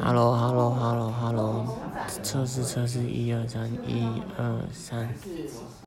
hello hello hello hello 测试测试一二三一二三